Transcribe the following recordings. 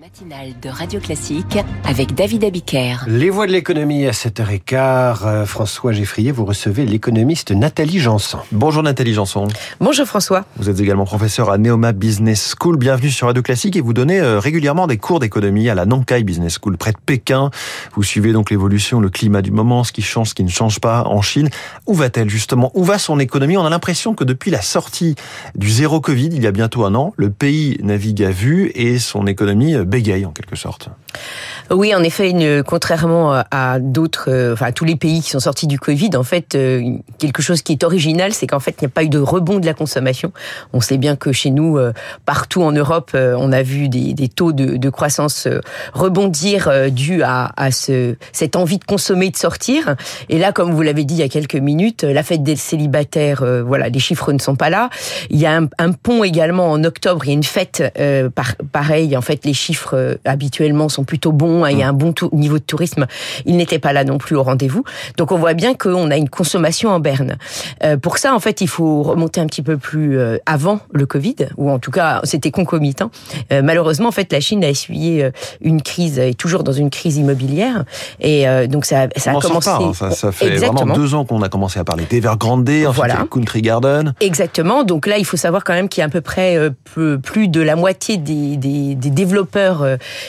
matinale de Radio Classique avec David Abiker. Les voix de l'économie à 7h15. Euh, François Geffrier, vous recevez l'économiste Nathalie Janson. Bonjour Nathalie Janson. Bonjour François. Vous êtes également professeur à Neoma Business School. Bienvenue sur Radio Classique et vous donnez euh, régulièrement des cours d'économie à la Nankai Business School près de Pékin. Vous suivez donc l'évolution, le climat du moment, ce qui change, ce qui ne change pas en Chine. Où va-t-elle justement? Où va son économie? On a l'impression que depuis la sortie du zéro Covid, il y a bientôt un an, le pays navigue à vue et son économie euh, bégaye en quelque sorte. Oui, en effet, contrairement à d'autres, euh, enfin à tous les pays qui sont sortis du Covid, en fait, euh, quelque chose qui est original, c'est qu'en fait, il n'y a pas eu de rebond de la consommation. On sait bien que chez nous, euh, partout en Europe, on a vu des, taux de, croissance rebondir dû à, à ce, cette envie de consommer, de sortir. Et là, comme vous l'avez dit il y a quelques minutes, la fête des célibataires, voilà, les chiffres ne sont pas là. Il y a un, pont également en octobre, il y a une fête par, pareil. En fait, les chiffres habituellement sont plutôt bons, hein, il y a un bon niveau de tourisme, il n'était pas là non plus au rendez-vous. Donc on voit bien qu'on a une consommation en berne. Euh, pour ça, en fait, il faut remonter un petit peu plus euh, avant le Covid, ou en tout cas c'était concomitant. Euh, malheureusement, en fait, la Chine a essuyé une crise, est toujours dans une crise immobilière, et donc ça, ça a commencé. Pas, hein. ça, ça, fait Exactement. vraiment deux ans qu'on a commencé à parler d'Evergrande, ensuite voilà. Country Garden. Exactement. Donc là, il faut savoir quand même qu'il y a à peu près plus de la moitié des, des, des développeurs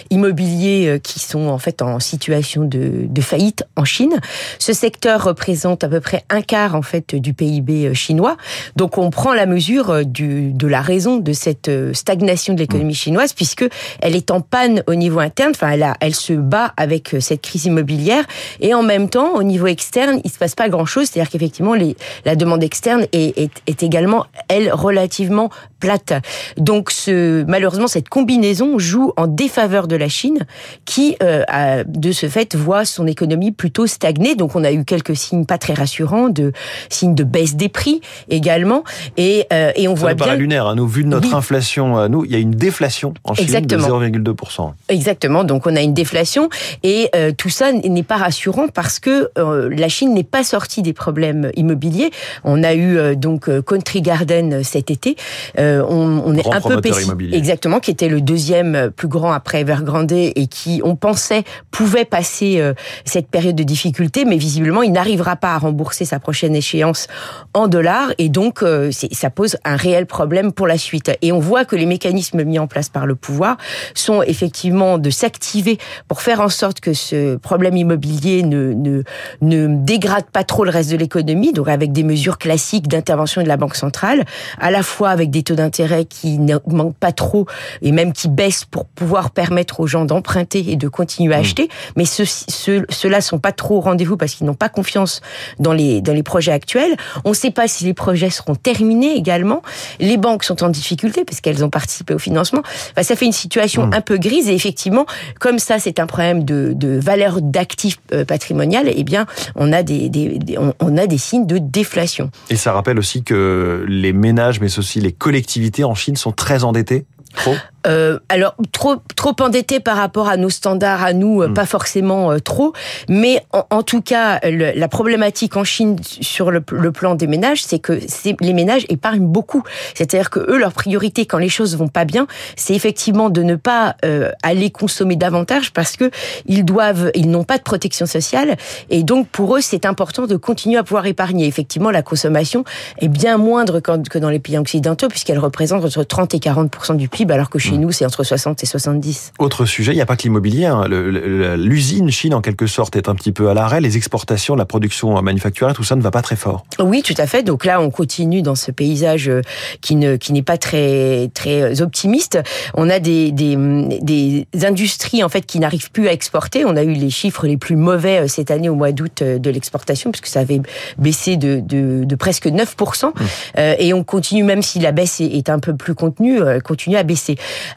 immobiliers qui sont en fait en situation de, de, faillite en Chine. Ce secteur représente à peu près un quart en fait du PIB chinois. Donc on prend la mesure du, de la raison de cette stagnation de l'économie mmh. chinoise puisque elle est en panne au niveau interne. Enfin, elle, a, elle se bat avec cette crise immobilière et en même temps au niveau externe, il se passe pas grand chose. C'est-à-dire qu'effectivement les, la demande externe est, est, est également elle relativement plate. Donc ce, malheureusement cette combinaison joue en défaveur de la Chine qui euh, a, de ce fait voit son économie plutôt stagner. Donc on a eu quelques signes pas très rassurants, de signes de baisse des prix également, et, euh, et on Ça voit bien. lunaire. Hein. Nous, vu de notre oui. inflation, euh, nous, il y a une déflation en Chine de 0,2%. Exactement. Donc on a une déflation et euh, tout ça n'est pas rassurant parce que la Chine n'est pas sortie des problèmes immobiliers. On a eu donc Country Garden cet été. on, on est un peu pessimiste. Exactement, qui était le deuxième plus grand après Evergrande et qui on pensait pouvait passer euh, cette période de difficulté, mais visiblement il n'arrivera pas à rembourser sa prochaine échéance en dollars et donc euh, ça pose un réel problème pour la suite. Et on voit que les mécanismes mis en place par le pouvoir sont effectivement de s'activer pour faire en sorte que ce problème immobilier ne, ne, ne dégrade pas trop le reste de l'économie, donc avec des mesures classiques d'intervention de la Banque centrale, à la fois avec des taux d'intérêt qui n'augmentent pas trop et même qui baissent pour pouvoir permettre aux gens d'emprunter et de continuer à acheter. Mais ceux, ceux, ceux-là sont pas trop au rendez-vous parce qu'ils n'ont pas confiance dans les, dans les projets actuels. On ne sait pas si les projets seront terminés également. Les banques sont en difficulté parce qu'elles ont participé au financement. Enfin, ça fait une situation mmh. un peu grise et effectivement, comme ça, c'est un problème de, de valeur d'actifs euh, patrimonial, eh bien, on a des, des, des on, on a des signes de déflation. Et ça rappelle aussi que les ménages, mais aussi les collectivités en Chine sont très endettés? Trop euh, alors trop trop endetté par rapport à nos standards à nous, mmh. pas forcément euh, trop, mais en, en tout cas le, la problématique en Chine sur le, le plan des ménages, c'est que les ménages épargnent beaucoup. C'est-à-dire que eux leur priorité quand les choses vont pas bien, c'est effectivement de ne pas euh, aller consommer davantage parce que ils doivent, ils n'ont pas de protection sociale et donc pour eux c'est important de continuer à pouvoir épargner. Effectivement la consommation est bien moindre que dans les pays occidentaux puisqu'elle représente entre 30 et 40 du PIB alors que chez nous, c'est entre 60 et 70. Autre sujet, il n'y a pas que l'immobilier. Hein. L'usine Chine, en quelque sorte, est un petit peu à l'arrêt. Les exportations, la production manufacturière, tout ça ne va pas très fort. Oui, tout à fait. Donc là, on continue dans ce paysage euh, qui ne qui n'est pas très très optimiste. On a des, des, des industries en fait qui n'arrivent plus à exporter. On a eu les chiffres les plus mauvais euh, cette année au mois d'août euh, de l'exportation, puisque ça avait baissé de, de, de presque 9%. Mmh. Euh, et on continue, même si la baisse est un peu plus contenue, continue à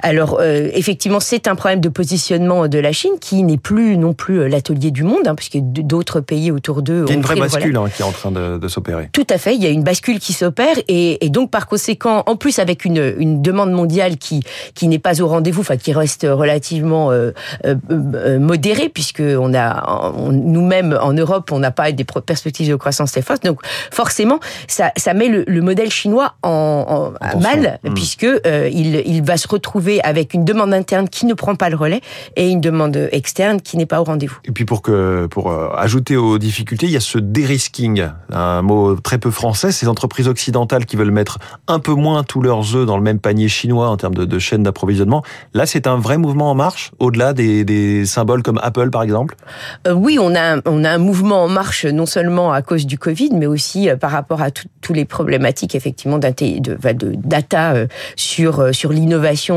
Alors euh, effectivement, c'est un problème de positionnement de la Chine qui n'est plus non plus l'atelier du monde, hein, puisque d'autres pays autour d'eux. Il y a une vraie bascule hein, qui est en train de, de s'opérer. Tout à fait, il y a une bascule qui s'opère et, et, donc par conséquent, en plus avec une, une demande mondiale qui qui n'est pas au rendez-vous, enfin qui reste relativement euh, euh, modérée, puisque on a nous-mêmes en Europe, on n'a pas des perspectives de croissance très fortes, donc forcément, ça, ça met le, le modèle chinois en, en mal, mmh. puisque il, il va se retrouver avec une demande interne qui ne prend pas le relais et une demande externe qui n'est pas au rendez-vous. Et puis pour que pour euh, ajouter aux difficultés, il y a ce dérisking, un mot très peu français. Ces entreprises occidentales qui veulent mettre un peu moins tous leurs œufs dans le même panier chinois en termes de, de chaîne d'approvisionnement. Là, c'est un vrai mouvement en marche, au-delà des, des symboles comme Apple, par exemple? Euh, oui, on a on a un mouvement en marche non seulement à cause du Covid, mais aussi euh, par rapport à tous les problématiques effectivement de, de data sur sur l'innovation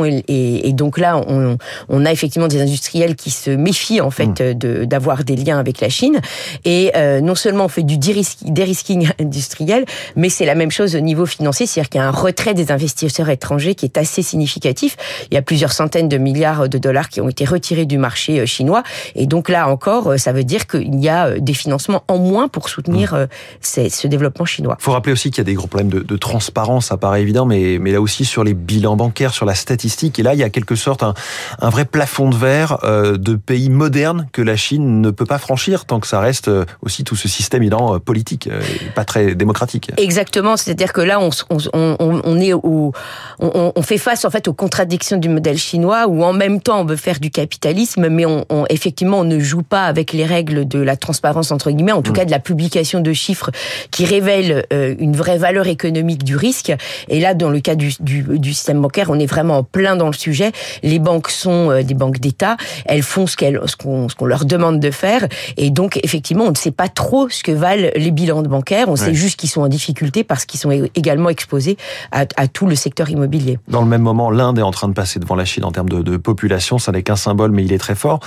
et, et, et, donc là on, on, a effectivement des industriels qui se méfient en fait mmh. de d'avoir des liens avec la Chine et euh, non seulement on fait du dérisking industriel, mais c'est la même chose au niveau financier, c'est-à-dire qu'il y a un retrait des investisseurs étrangers qui est assez significatif. Il y a plusieurs centaines de milliards de dollars qui ont été retirés du marché chinois et donc là encore, ça veut dire qu'il y a des financements en moins pour soutenir mmh. ce développement chinois. Il faut rappeler aussi qu'il y a des gros problèmes de, de transparence, ça paraît évident, mais, mais là aussi sur les bilans bancaires, sur la statistique. Et là, il y a quelque sorte un, un vrai plafond de verre euh, de pays modernes que la Chine ne peut pas franchir tant que ça reste euh, aussi tout ce système évidemment euh, politique, pas très démocratique. Exactement, c'est-à-dire que là, on, on, on, on est au, on, on, fait face en fait aux contradictions du modèle chinois où en même temps on veut faire du capitalisme, mais on, effectivement on ne joue pas avec les règles de la transparence entre guillemets, en tout mmh. cas de la publication de chiffres qui révèlent une vraie valeur économique du risque. Et là, dans le cas du, du, du système bancaire, on est vraiment en plein dans le sujet. Les banques sont euh, des banques d'État, elles font ce qu'elles, ce qu'on, ce qu'on leur demande de faire, et donc effectivement, on ne sait pas trop ce que valent les bilans de bancaires. On ouais. sait juste qu'ils sont en difficulté parce qu'ils sont également exposés à, à, tout le secteur immobilier. Dans le même moment, l'Inde est en train de passer devant la Chine en termes de, de population. Ça n'est qu'un symbole, mais il est très fort.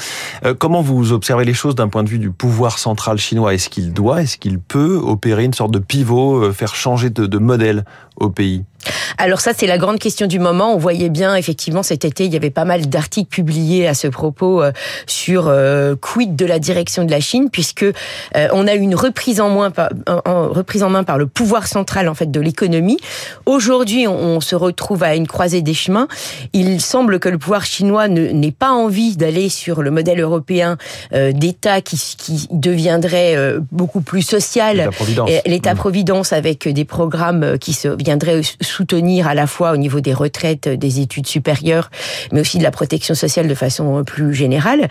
Euh, comment vous observez les choses d'un point de vue du pouvoir central chinois? Est-ce qu'il doit, est-ce qu'il peut opérer une sorte de pivot, euh, faire changer de, de modèle au pays? Alors ça, c'est la grande question du moment. On voyait bien, effectivement, cet été, il y avait pas mal d'articles publiés à ce propos euh, sur euh, quid de la direction de la Chine, puisque euh, on a eu une reprise en, moins, par, en, reprise en main par le pouvoir central en fait de l'économie. Aujourd'hui, on, on, se retrouve à une croisée des chemins. Il semble que le pouvoir chinois n'ait pas envie d'aller sur le modèle européen euh, d'État qui, qui, deviendrait euh, beaucoup plus social, l'État-providence mmh. avec des programmes qui se viendraient soutenir à la fois au niveau des retraites, des études supérieures, mais aussi de la protection sociale de façon plus générale.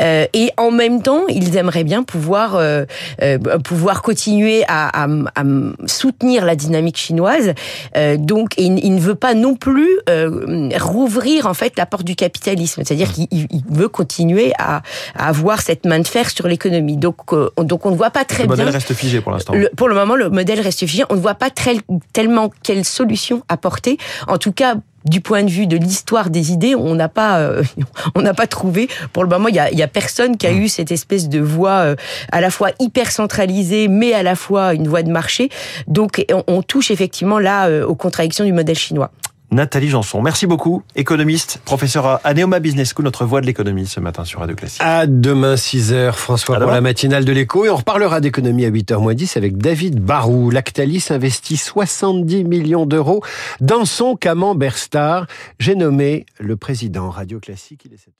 Euh, et en même temps, ils aimeraient bien pouvoir euh, euh, pouvoir continuer à, à, à, soutenir la dynamique chinoise. Euh, donc, il, il, ne veut pas non plus euh, rouvrir en fait la porte du capitalisme, c'est-à-dire qu'il veut continuer à, à, avoir cette main de fer sur l'économie. Donc, euh, donc on ne voit pas très le bien. Le modèle reste figé pour l'instant. Pour le moment, le modèle reste figé. On ne voit pas très, tellement quelle solution En tout cas, du point de vue de l'histoire des idées, on n'a pas, euh, on n'a pas trouvé. Pour le moment, il y a, personne qui a eu cette espèce de voix euh, à la fois hyper centralisée, mais à la fois une voie de marché. Donc, on, on touche effectivement là euh, aux contradictions du modèle chinois. Nathalie Janson. Merci beaucoup, économiste, professeur à Neoma Business School, notre voix de l'économie ce matin sur Radio Classique. À demain 6h, François, pour la matinale de l'écho. Et on reparlera d'économie à 8h 10 avec David Barou. Lactalis investit 70 millions d'euros dans son camembert star. J'ai nommé le président Radio Classique. Il est 7h.